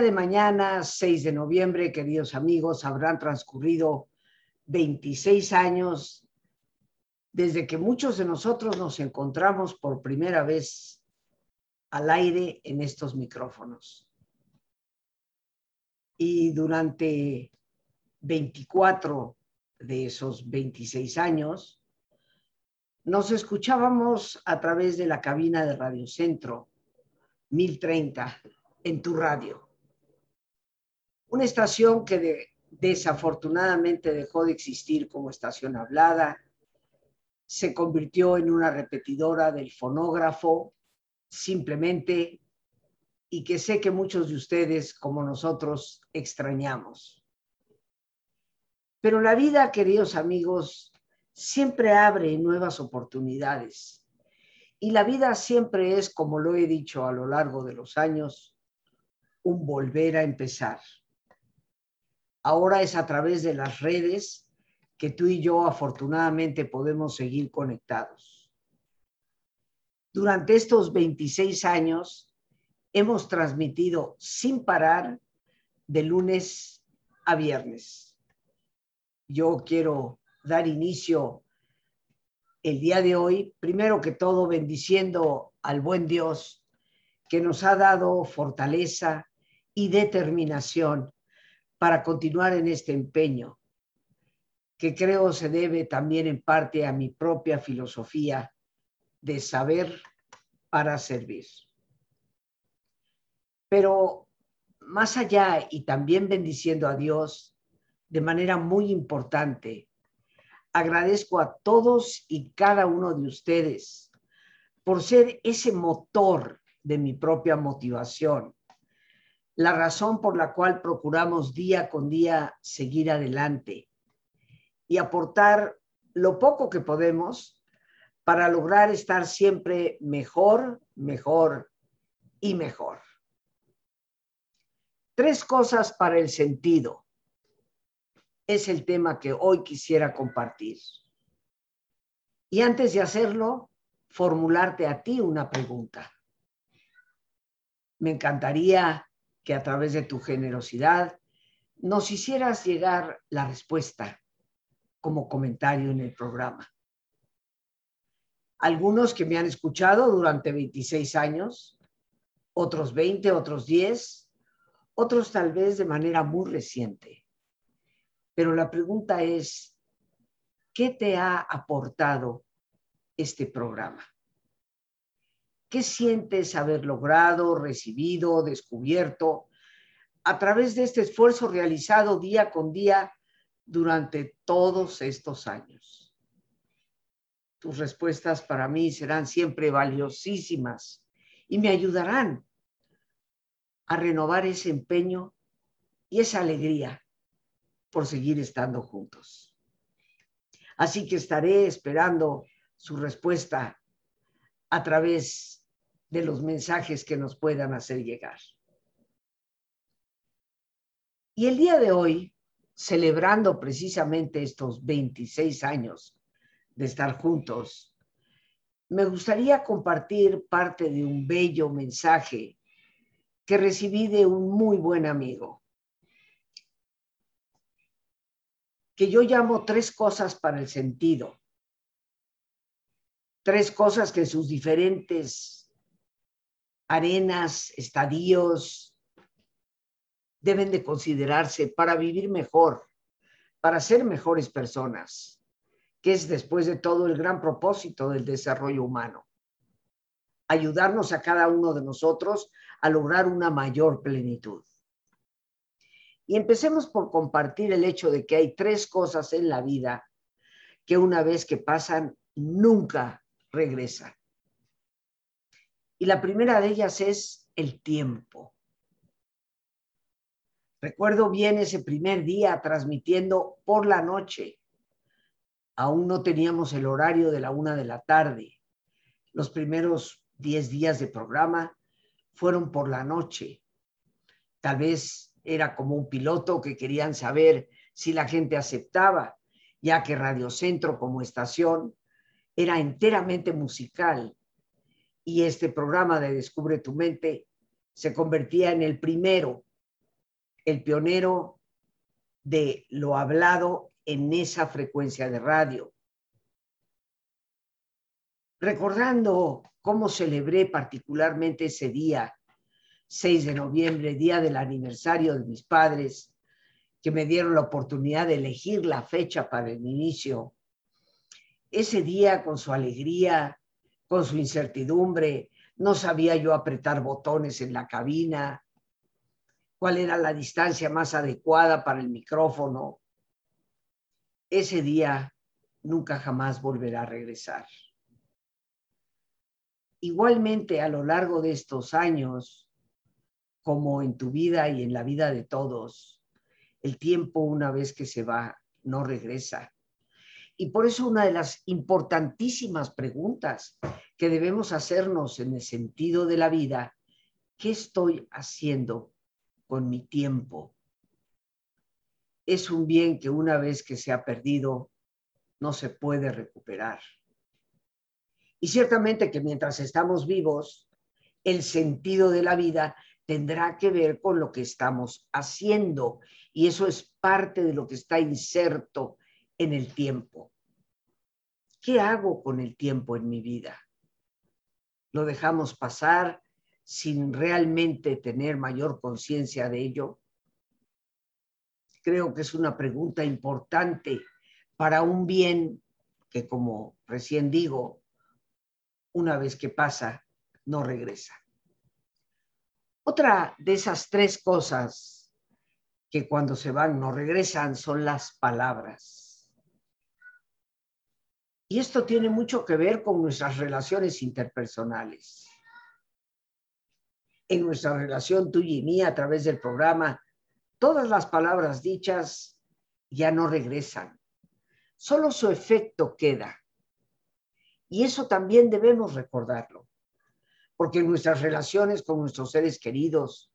De mañana, 6 de noviembre, queridos amigos, habrán transcurrido 26 años desde que muchos de nosotros nos encontramos por primera vez al aire en estos micrófonos. Y durante 24 de esos 26 años, nos escuchábamos a través de la cabina de Radio Centro 1030 en tu radio una estación que desafortunadamente dejó de existir como estación hablada, se convirtió en una repetidora del fonógrafo, simplemente, y que sé que muchos de ustedes, como nosotros, extrañamos. Pero la vida, queridos amigos, siempre abre nuevas oportunidades. Y la vida siempre es, como lo he dicho a lo largo de los años, un volver a empezar. Ahora es a través de las redes que tú y yo afortunadamente podemos seguir conectados. Durante estos 26 años hemos transmitido sin parar de lunes a viernes. Yo quiero dar inicio el día de hoy, primero que todo bendiciendo al buen Dios que nos ha dado fortaleza y determinación para continuar en este empeño, que creo se debe también en parte a mi propia filosofía de saber para servir. Pero más allá y también bendiciendo a Dios de manera muy importante, agradezco a todos y cada uno de ustedes por ser ese motor de mi propia motivación, la razón por la cual procuramos día con día seguir adelante y aportar lo poco que podemos para lograr estar siempre mejor, mejor y mejor. Tres cosas para el sentido es el tema que hoy quisiera compartir. Y antes de hacerlo, formularte a ti una pregunta. Me encantaría que a través de tu generosidad nos hicieras llegar la respuesta como comentario en el programa. Algunos que me han escuchado durante 26 años, otros 20, otros 10, otros tal vez de manera muy reciente. Pero la pregunta es, ¿qué te ha aportado este programa? ¿Qué sientes haber logrado, recibido, descubierto a través de este esfuerzo realizado día con día durante todos estos años? Tus respuestas para mí serán siempre valiosísimas y me ayudarán a renovar ese empeño y esa alegría por seguir estando juntos. Así que estaré esperando su respuesta a través de los mensajes que nos puedan hacer llegar. Y el día de hoy, celebrando precisamente estos 26 años de estar juntos, me gustaría compartir parte de un bello mensaje que recibí de un muy buen amigo, que yo llamo tres cosas para el sentido, tres cosas que sus diferentes arenas, estadios, deben de considerarse para vivir mejor, para ser mejores personas que es después de todo el gran propósito del desarrollo humano. Ayudarnos a cada uno de nosotros a lograr una mayor plenitud. Y empecemos por compartir el hecho de que hay tres cosas en la vida que una vez que pasan nunca regresan. Y la primera de ellas es el tiempo. Recuerdo bien ese primer día transmitiendo por la noche. Aún no teníamos el horario de la una de la tarde. Los primeros diez días de programa fueron por la noche. Tal vez era como un piloto que querían saber si la gente aceptaba, ya que Radio Centro como estación era enteramente musical y este programa de Descubre tu mente se convertía en el primero el pionero de lo hablado en esa frecuencia de radio. Recordando cómo celebré particularmente ese día, 6 de noviembre, día del aniversario de mis padres, que me dieron la oportunidad de elegir la fecha para el inicio. Ese día, con su alegría, con su incertidumbre, no sabía yo apretar botones en la cabina, cuál era la distancia más adecuada para el micrófono. Ese día nunca jamás volverá a regresar. Igualmente, a lo largo de estos años, como en tu vida y en la vida de todos, el tiempo una vez que se va no regresa. Y por eso una de las importantísimas preguntas que debemos hacernos en el sentido de la vida, ¿qué estoy haciendo con mi tiempo. Es un bien que una vez que se ha perdido, no se puede recuperar. Y ciertamente que mientras estamos vivos, el sentido de la vida tendrá que ver con lo que estamos haciendo. Y eso es parte de lo que está inserto en el tiempo. ¿Qué hago con el tiempo en mi vida? ¿Lo dejamos pasar sin realmente tener mayor conciencia de ello? Creo que es una pregunta importante para un bien que, como recién digo, una vez que pasa, no regresa. Otra de esas tres cosas que cuando se van no regresan son las palabras. Y esto tiene mucho que ver con nuestras relaciones interpersonales en nuestra relación tuya y mía a través del programa, todas las palabras dichas ya no regresan. Solo su efecto queda. Y eso también debemos recordarlo, porque en nuestras relaciones con nuestros seres queridos,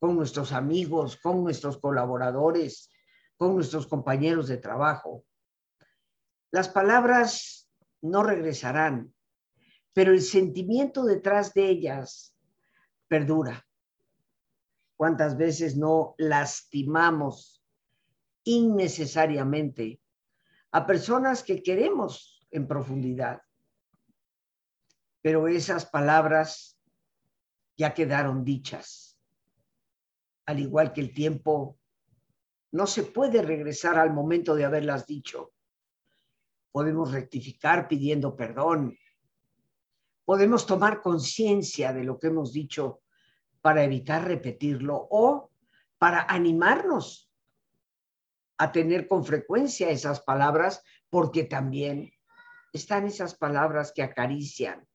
con nuestros amigos, con nuestros colaboradores, con nuestros compañeros de trabajo, las palabras no regresarán, pero el sentimiento detrás de ellas perdura. ¿Cuántas veces no lastimamos innecesariamente a personas que queremos en profundidad? Pero esas palabras ya quedaron dichas. Al igual que el tiempo, no se puede regresar al momento de haberlas dicho. Podemos rectificar pidiendo perdón, podemos tomar conciencia de lo que hemos dicho para evitar repetirlo o para animarnos a tener con frecuencia esas palabras, porque también están esas palabras que acarician,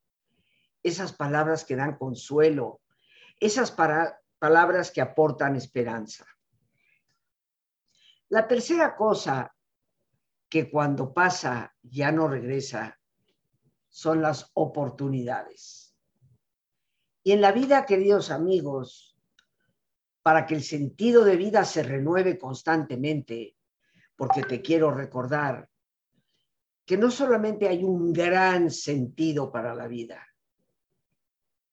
esas palabras que dan consuelo, esas palabras que aportan esperanza. La tercera cosa que cuando pasa ya no regresa son las oportunidades. Y en la vida, queridos amigos, para que el sentido de vida se renueve constantemente, porque te quiero recordar que no solamente hay un gran sentido para la vida,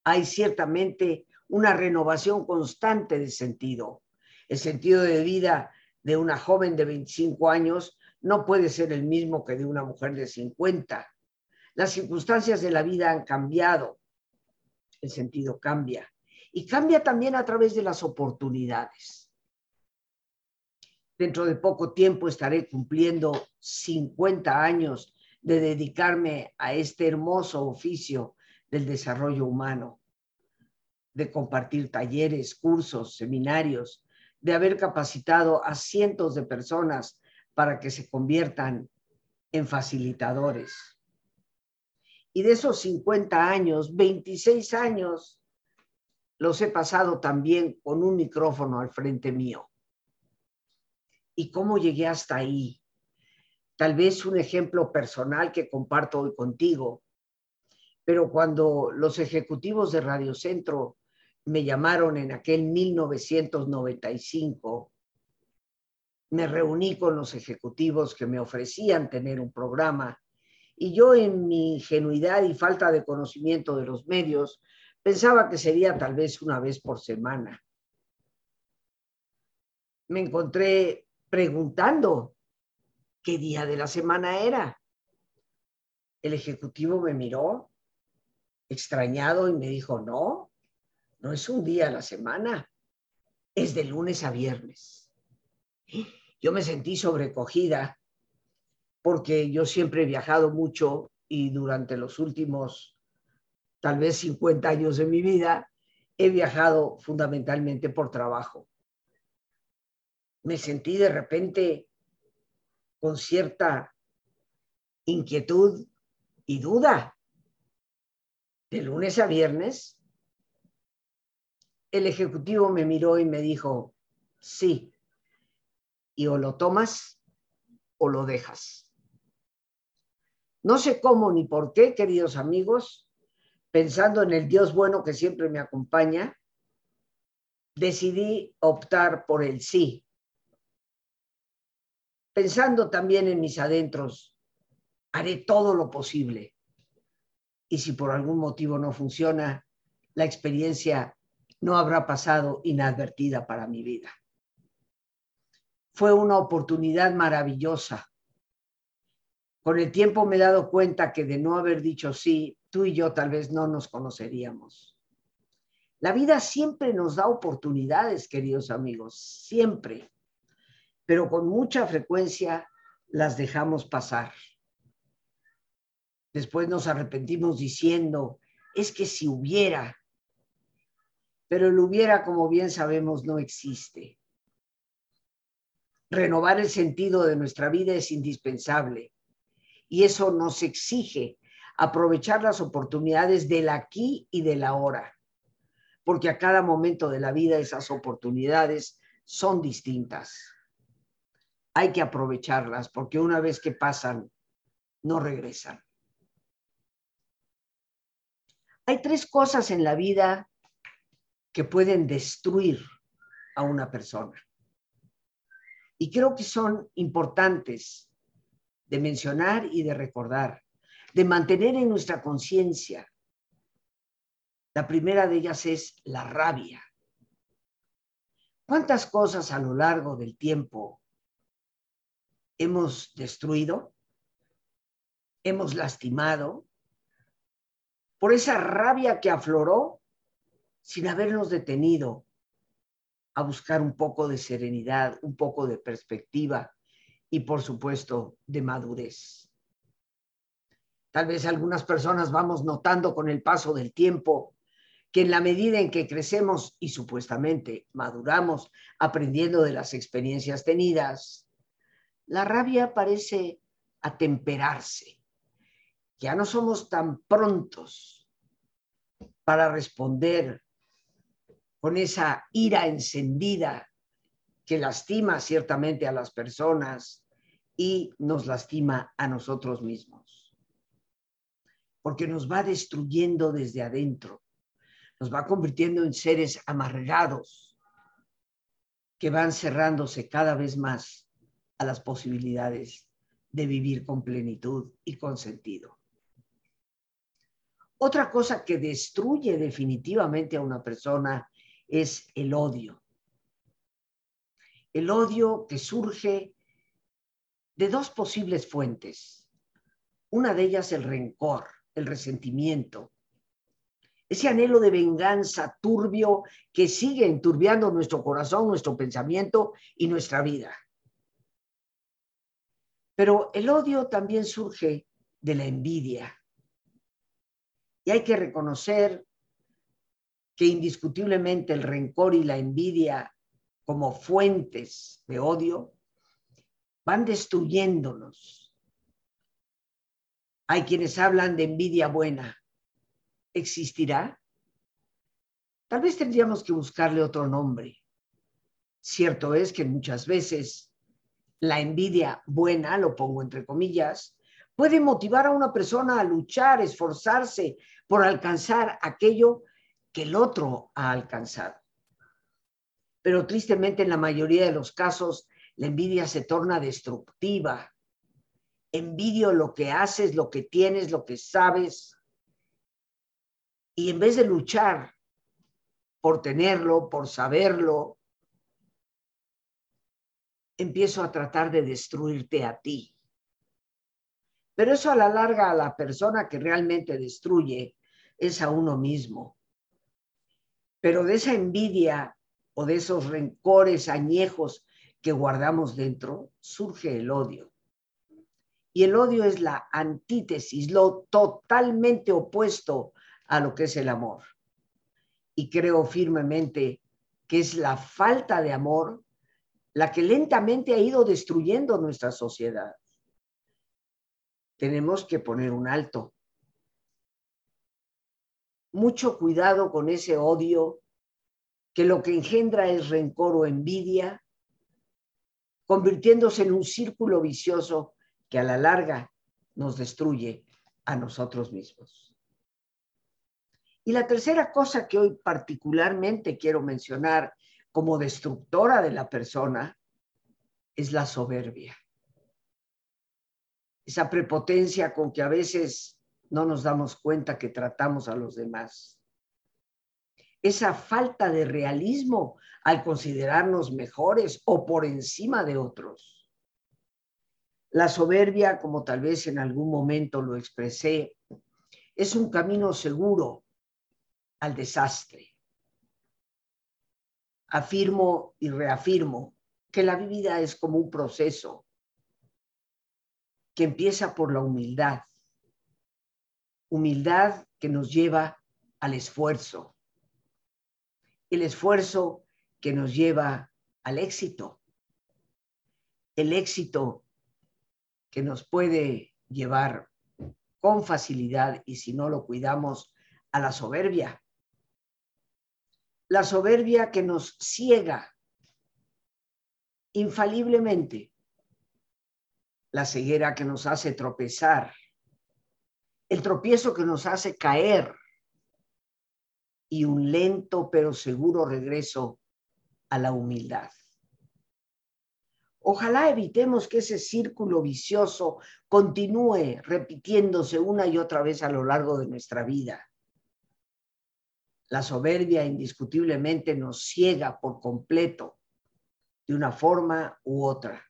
hay ciertamente una renovación constante de sentido. El sentido de vida de una joven de 25 años no puede ser el mismo que de una mujer de 50 las circunstancias de la vida han cambiado, el sentido cambia. Y cambia también a través de las oportunidades. Dentro de poco tiempo estaré cumpliendo 50 años de dedicarme a este hermoso oficio del desarrollo humano, de compartir talleres, cursos, seminarios, de haber capacitado a cientos de personas para que se conviertan en facilitadores. Y de esos 50 años, 26 años los he pasado también con un micrófono al frente mío. ¿Y cómo llegué hasta ahí? Tal vez un ejemplo personal que comparto hoy contigo, pero cuando los ejecutivos de Radio Centro me llamaron en aquel 1995, me reuní con los ejecutivos que me ofrecían tener un programa y yo en mi ingenuidad y falta de conocimiento de los medios pensaba que sería tal vez una vez por semana. Me encontré preguntando qué día de la semana era. El ejecutivo me miró extrañado y me dijo, no, no es un día a la semana, es de lunes a viernes. Yo me sentí sobrecogida porque yo siempre he viajado mucho y durante los últimos tal vez 50 años de mi vida he viajado fundamentalmente por trabajo. Me sentí de repente con cierta inquietud y duda. De lunes a viernes, el ejecutivo me miró y me dijo, sí, y o lo tomas o lo dejas. No sé cómo ni por qué, queridos amigos, pensando en el Dios bueno que siempre me acompaña, decidí optar por el sí. Pensando también en mis adentros, haré todo lo posible. Y si por algún motivo no funciona, la experiencia no habrá pasado inadvertida para mi vida fue una oportunidad maravillosa. Con el tiempo me he dado cuenta que de no haber dicho sí, tú y yo tal vez no nos conoceríamos. La vida siempre nos da oportunidades, queridos amigos, siempre, pero con mucha frecuencia las dejamos pasar. Después nos arrepentimos diciendo, es que si hubiera, pero el hubiera, como bien sabemos, no existe renovar el sentido de nuestra vida es indispensable y eso nos exige aprovechar las oportunidades del aquí y del ahora, porque a cada momento de la vida esas oportunidades son distintas. Hay que aprovecharlas porque una vez que pasan, no regresan. Hay tres cosas en la vida que pueden destruir a una persona. Y creo que son importantes de mencionar y de recordar, de mantener en nuestra conciencia. La primera de ellas es la rabia. ¿Cuántas cosas a lo largo del tiempo hemos destruido? ¿Hemos lastimado? Por esa rabia que afloró sin habernos detenido a buscar un poco de serenidad, un poco de perspectiva y por supuesto de madurez. Tal vez algunas personas vamos notando con el paso del tiempo que en la medida en que crecemos y supuestamente maduramos aprendiendo de las experiencias tenidas, la rabia parece atemperarse. Ya no somos tan prontos para responder con esa ira encendida que lastima ciertamente a las personas y nos lastima a nosotros mismos. Porque nos va destruyendo desde adentro, nos va convirtiendo en seres amargados que van cerrándose cada vez más a las posibilidades de vivir con plenitud y con sentido. Otra cosa que destruye definitivamente a una persona es el odio. El odio que surge de dos posibles fuentes. Una de ellas el rencor, el resentimiento, ese anhelo de venganza turbio que sigue enturbiando nuestro corazón, nuestro pensamiento y nuestra vida. Pero el odio también surge de la envidia. Y hay que reconocer que indiscutiblemente el rencor y la envidia como fuentes de odio van destruyéndonos. Hay quienes hablan de envidia buena. ¿Existirá? Tal vez tendríamos que buscarle otro nombre. Cierto es que muchas veces la envidia buena, lo pongo entre comillas, puede motivar a una persona a luchar, esforzarse por alcanzar aquello que el otro ha alcanzado. Pero tristemente en la mayoría de los casos la envidia se torna destructiva. Envidio lo que haces, lo que tienes, lo que sabes. Y en vez de luchar por tenerlo, por saberlo, empiezo a tratar de destruirte a ti. Pero eso a la larga a la persona que realmente destruye es a uno mismo. Pero de esa envidia o de esos rencores añejos que guardamos dentro, surge el odio. Y el odio es la antítesis, lo totalmente opuesto a lo que es el amor. Y creo firmemente que es la falta de amor la que lentamente ha ido destruyendo nuestra sociedad. Tenemos que poner un alto. Mucho cuidado con ese odio que lo que engendra es rencor o envidia, convirtiéndose en un círculo vicioso que a la larga nos destruye a nosotros mismos. Y la tercera cosa que hoy particularmente quiero mencionar como destructora de la persona es la soberbia. Esa prepotencia con que a veces no nos damos cuenta que tratamos a los demás. Esa falta de realismo al considerarnos mejores o por encima de otros. La soberbia, como tal vez en algún momento lo expresé, es un camino seguro al desastre afirmo y reafirmo que la vida es como un proceso que empieza por la humildad. Humildad que nos lleva al esfuerzo. El esfuerzo que nos lleva al éxito. El éxito que nos puede llevar con facilidad y si no lo cuidamos a la soberbia la soberbia que nos ciega infaliblemente, la ceguera que nos hace tropezar, el tropiezo que nos hace caer y un lento pero seguro regreso a la humildad. Ojalá evitemos que ese círculo vicioso continúe repitiéndose una y otra vez a lo largo de nuestra vida. La soberbia indiscutiblemente nos ciega por completo de una forma u otra.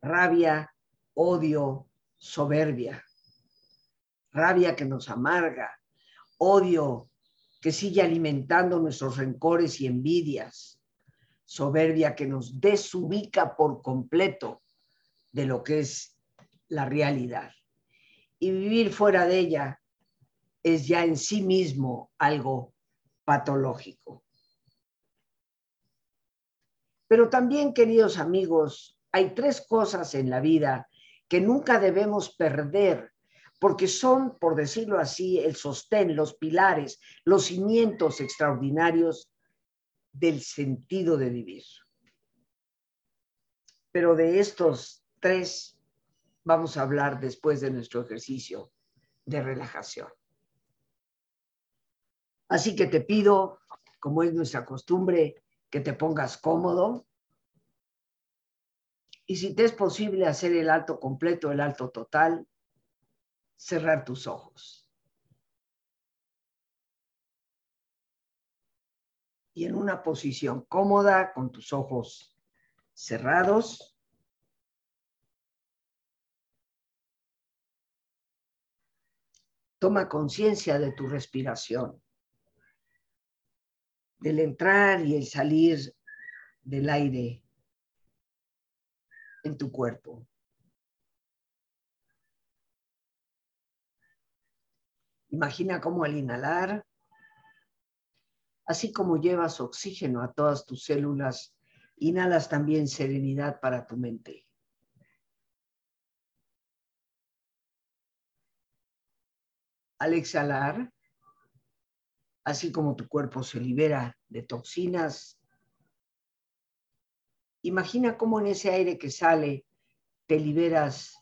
Rabia, odio, soberbia. Rabia que nos amarga, odio que sigue alimentando nuestros rencores y envidias, soberbia que nos desubica por completo de lo que es la realidad. Y vivir fuera de ella es ya en sí mismo algo patológico. Pero también, queridos amigos, hay tres cosas en la vida que nunca debemos perder, porque son, por decirlo así, el sostén, los pilares, los cimientos extraordinarios del sentido de vivir. Pero de estos tres vamos a hablar después de nuestro ejercicio de relajación. Así que te pido, como es nuestra costumbre, que te pongas cómodo. Y si te es posible hacer el alto completo, el alto total, cerrar tus ojos. Y en una posición cómoda, con tus ojos cerrados, toma conciencia de tu respiración del entrar y el salir del aire. en tu cuerpo. Imagina cómo al inhalar, así como llevas oxígeno a todas tus células, inhalas también serenidad para tu mente. Al exhalar, así como tu cuerpo se libera de toxinas, imagina cómo en ese aire que sale te liberas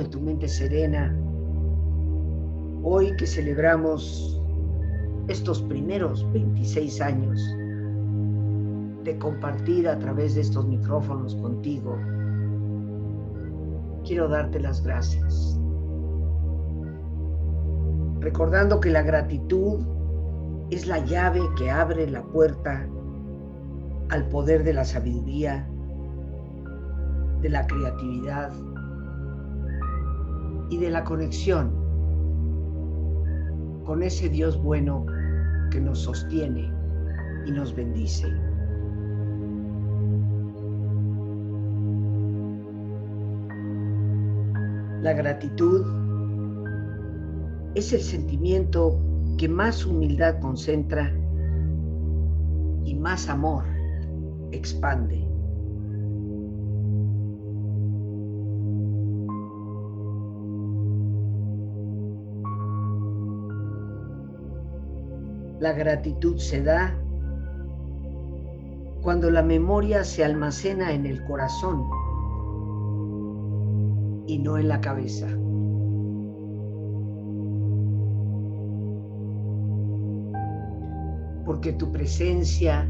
Y tu mente serena, hoy que celebramos estos primeros 26 años de compartir a través de estos micrófonos contigo, quiero darte las gracias. Recordando que la gratitud es la llave que abre la puerta al poder de la sabiduría, de la creatividad, y de la conexión con ese Dios bueno que nos sostiene y nos bendice. La gratitud es el sentimiento que más humildad concentra y más amor expande. La gratitud se da cuando la memoria se almacena en el corazón y no en la cabeza. Porque tu presencia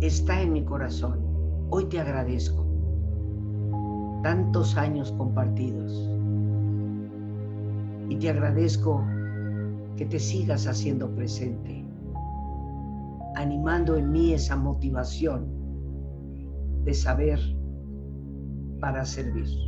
está en mi corazón. Hoy te agradezco. Tantos años compartidos. Y te agradezco que te sigas haciendo presente, animando en mí esa motivación de saber para servir.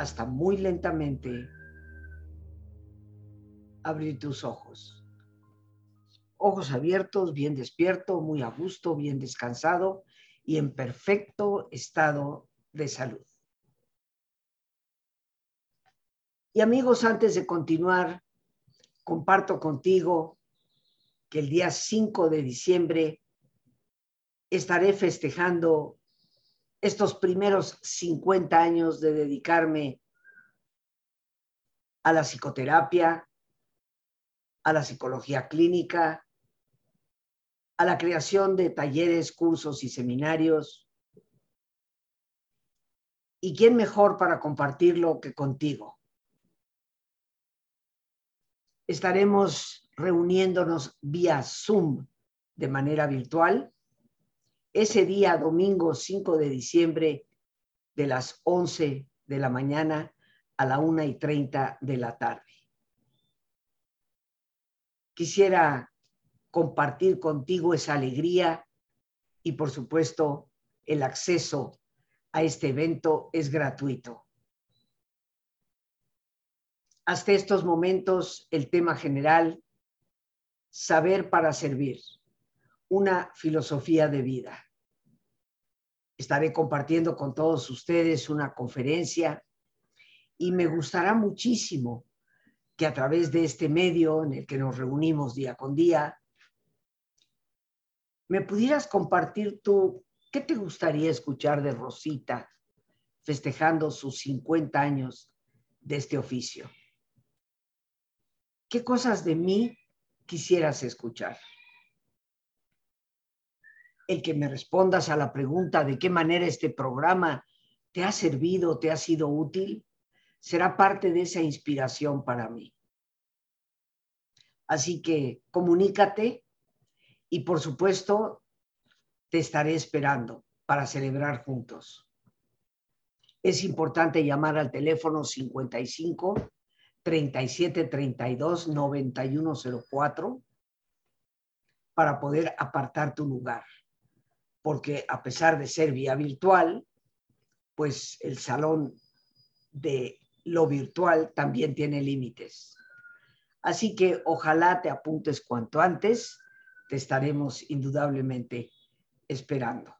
hasta muy lentamente abrir tus ojos. Ojos abiertos, bien despierto, muy a gusto, bien descansado y en perfecto estado de salud. Y amigos, antes de continuar, comparto contigo que el día 5 de diciembre estaré festejando estos primeros 50 años de dedicarme a la psicoterapia, a la psicología clínica, a la creación de talleres, cursos y seminarios. ¿Y quién mejor para compartirlo que contigo? Estaremos reuniéndonos vía Zoom de manera virtual ese día, domingo 5 de diciembre, de las 11 de la mañana a la 1 y 30 de la tarde. Quisiera compartir contigo esa alegría y por supuesto el acceso a este evento es gratuito. Hasta estos momentos el tema general, saber para servir una filosofía de vida. estaré compartiendo con todos ustedes una conferencia y me gustará muchísimo que a través de este medio en el que nos reunimos día con día, me pudieras compartir tú, ¿qué te gustaría escuchar de Rosita festejando sus 50 años de este oficio? ¿Qué cosas de mí quisieras escuchar? El que me respondas a la pregunta de qué manera este programa te ha servido, te ha sido útil, será parte de esa inspiración para mí. Así que comunícate y por supuesto te estaré esperando para celebrar juntos. Es importante llamar al teléfono 55 37 32 9104 para poder apartar tu lugar. Porque a pesar de ser vía virtual, pues el salón de lo virtual también tiene límites. Así que ojalá te apuntes cuanto antes, te estaremos indudablemente esperando.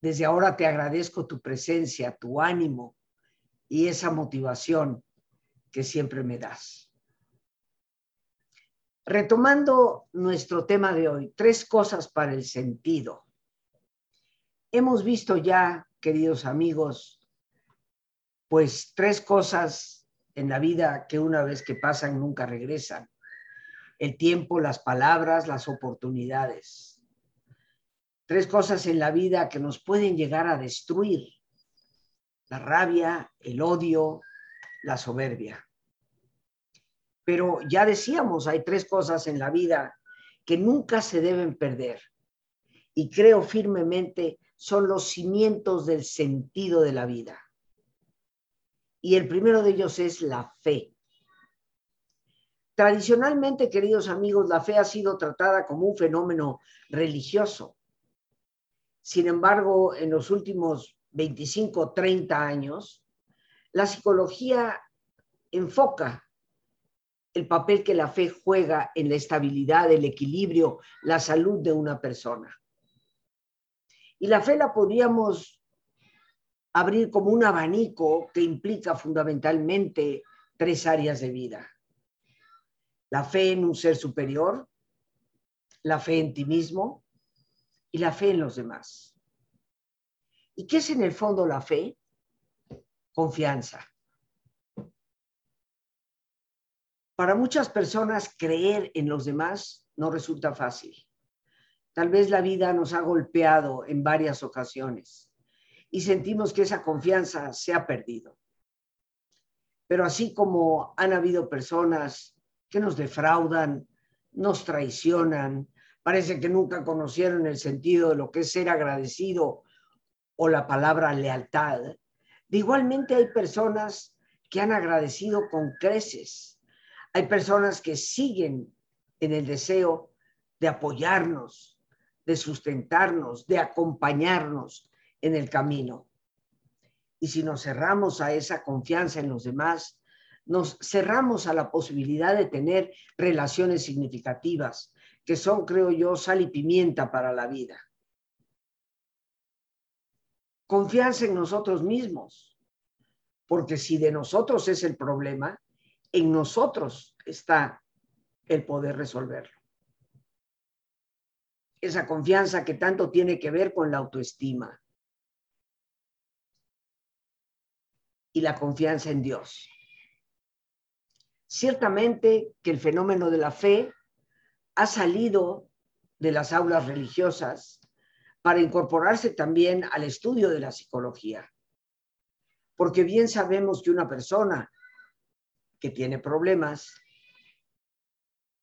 Desde ahora te agradezco tu presencia, tu ánimo y esa motivación que siempre me das. Retomando nuestro tema de hoy, tres cosas para el sentido. Hemos visto ya, queridos amigos, pues tres cosas en la vida que una vez que pasan nunca regresan. El tiempo, las palabras, las oportunidades. Tres cosas en la vida que nos pueden llegar a destruir. La rabia, el odio, la soberbia. Pero ya decíamos, hay tres cosas en la vida que nunca se deben perder. Y creo firmemente son los cimientos del sentido de la vida y el primero de ellos es la fe. Tradicionalmente, queridos amigos, la fe ha sido tratada como un fenómeno religioso. Sin embargo, en los últimos 25, 30 años, la psicología enfoca el papel que la fe juega en la estabilidad, el equilibrio, la salud de una persona. Y la fe la podríamos abrir como un abanico que implica fundamentalmente tres áreas de vida. La fe en un ser superior, la fe en ti mismo y la fe en los demás. ¿Y qué es en el fondo la fe? Confianza. Para muchas personas creer en los demás no resulta fácil. Tal vez la vida nos ha golpeado en varias ocasiones y sentimos que esa confianza se ha perdido. Pero así como han habido personas que nos defraudan, nos traicionan, parece que nunca conocieron el sentido de lo que es ser agradecido o la palabra lealtad, igualmente hay personas que han agradecido con creces. Hay personas que siguen en el deseo de apoyarnos, de sustentarnos, de acompañarnos, en el camino. Y si nos cerramos a esa confianza en los demás, nos cerramos a la posibilidad de tener relaciones significativas, que son, creo yo, sal y pimienta para la vida. Confianza en nosotros mismos, porque si de nosotros es el problema, en nosotros está el poder resolverlo. Esa confianza que tanto tiene que ver con la autoestima, y la confianza en Dios. Ciertamente que el fenómeno de la fe ha salido de las aulas religiosas para incorporarse también al estudio de la psicología. Porque bien sabemos que una persona que tiene problemas,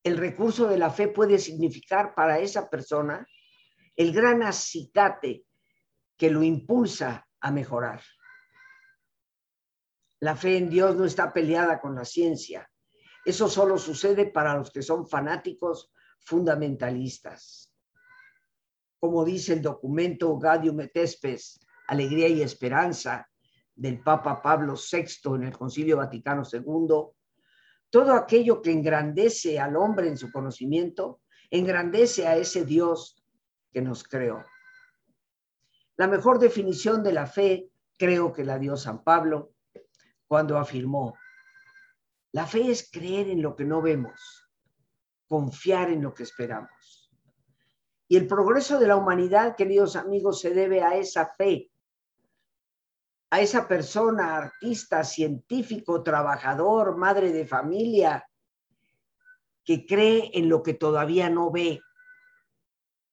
el recurso de la fe puede significar para esa persona el gran acicate que lo impulsa a mejorar. La fe en Dios no está peleada con la ciencia. Eso solo sucede para los que son fanáticos fundamentalistas. Como dice el documento Gaudium et Spes, Alegría y Esperanza, del Papa Pablo VI en el Concilio Vaticano II, todo aquello que engrandece al hombre en su conocimiento, engrandece a ese Dios que nos creó. La mejor definición de la fe creo que la dio San Pablo cuando afirmó, la fe es creer en lo que no vemos, confiar en lo que esperamos. Y el progreso de la humanidad, queridos amigos, se debe a esa fe, a esa persona, artista, científico, trabajador, madre de familia, que cree en lo que todavía no ve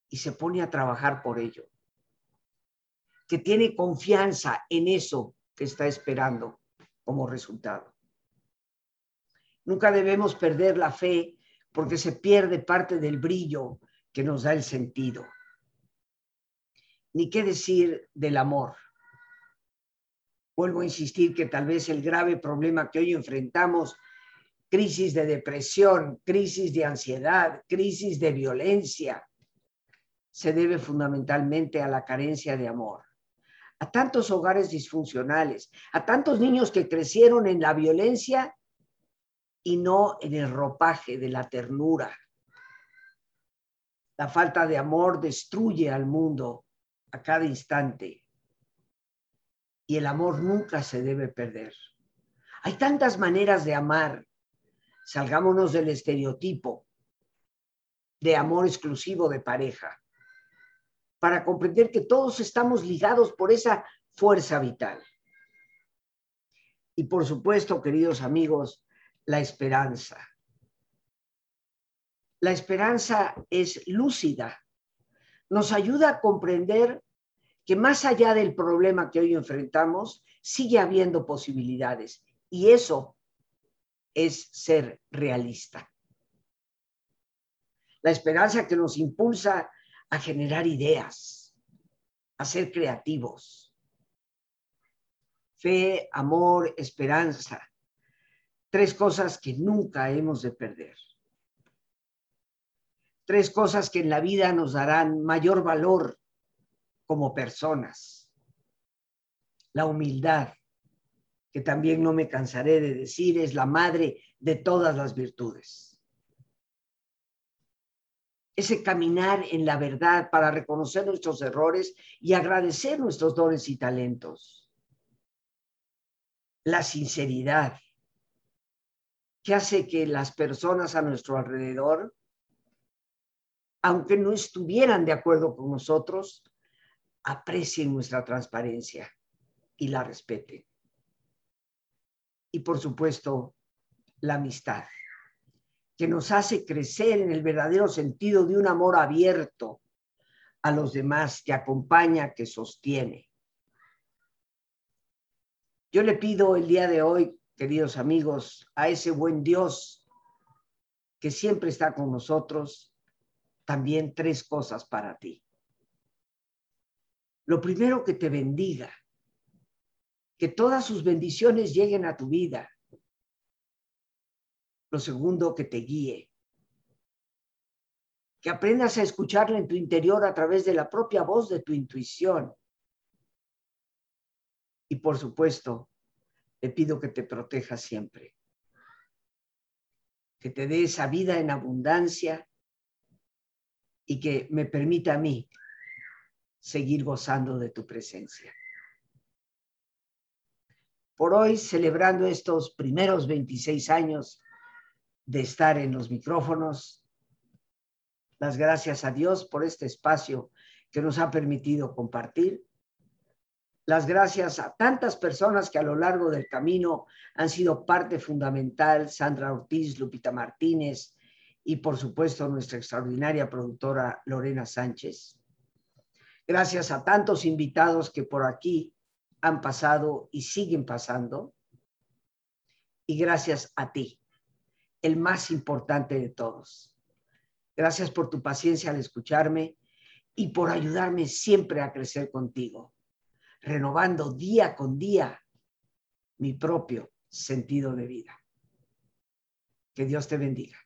y se pone a trabajar por ello, que tiene confianza en eso que está esperando como resultado. Nunca debemos perder la fe porque se pierde parte del brillo que nos da el sentido. Ni qué decir del amor. Vuelvo a insistir que tal vez el grave problema que hoy enfrentamos, crisis de depresión, crisis de ansiedad, crisis de violencia, se debe fundamentalmente a la carencia de amor. A tantos hogares disfuncionales, a tantos niños que crecieron en la violencia y no en el ropaje de la ternura. La falta de amor destruye al mundo a cada instante y el amor nunca se debe perder. Hay tantas maneras de amar. Salgámonos del estereotipo de amor exclusivo de pareja para comprender que todos estamos ligados por esa fuerza vital. Y por supuesto, queridos amigos, la esperanza. La esperanza es lúcida, nos ayuda a comprender que más allá del problema que hoy enfrentamos, sigue habiendo posibilidades. Y eso es ser realista. La esperanza que nos impulsa a generar ideas, a ser creativos. Fe, amor, esperanza. Tres cosas que nunca hemos de perder. Tres cosas que en la vida nos darán mayor valor como personas. La humildad, que también no me cansaré de decir, es la madre de todas las virtudes. Ese caminar en la verdad para reconocer nuestros errores y agradecer nuestros dones y talentos. La sinceridad, que hace que las personas a nuestro alrededor, aunque no estuvieran de acuerdo con nosotros, aprecien nuestra transparencia y la respeten. Y por supuesto, la amistad, que nos hace crecer en el verdadero sentido de un amor abierto a los demás, que acompaña, que sostiene. Yo le pido el día de hoy, queridos amigos, a ese buen Dios que siempre está con nosotros, también tres cosas para ti. Lo primero que te bendiga, que todas sus bendiciones lleguen a tu vida. Lo segundo, que te guíe, que aprendas a escucharle en tu interior a través de la propia voz de tu intuición. Y por supuesto, le pido que te proteja siempre, que te dé esa vida en abundancia y que me permita a mí seguir gozando de tu presencia. Por hoy, celebrando estos primeros 26 años de estar en los micrófonos, las gracias a Dios por este espacio que nos ha permitido compartir. Las gracias a tantas personas que a lo largo del camino han sido parte fundamental, Sandra Ortiz, Lupita Martínez y por supuesto nuestra extraordinaria productora Lorena Sánchez gracias a tantos invitados que por aquí han pasado y siguen pasando, y gracias a ti, el más importante de todos. Gracias por tu paciencia al escucharme y por ayudarme siempre a crecer contigo, renovando día con día mi propio sentido de vida. Que Dios te bendiga.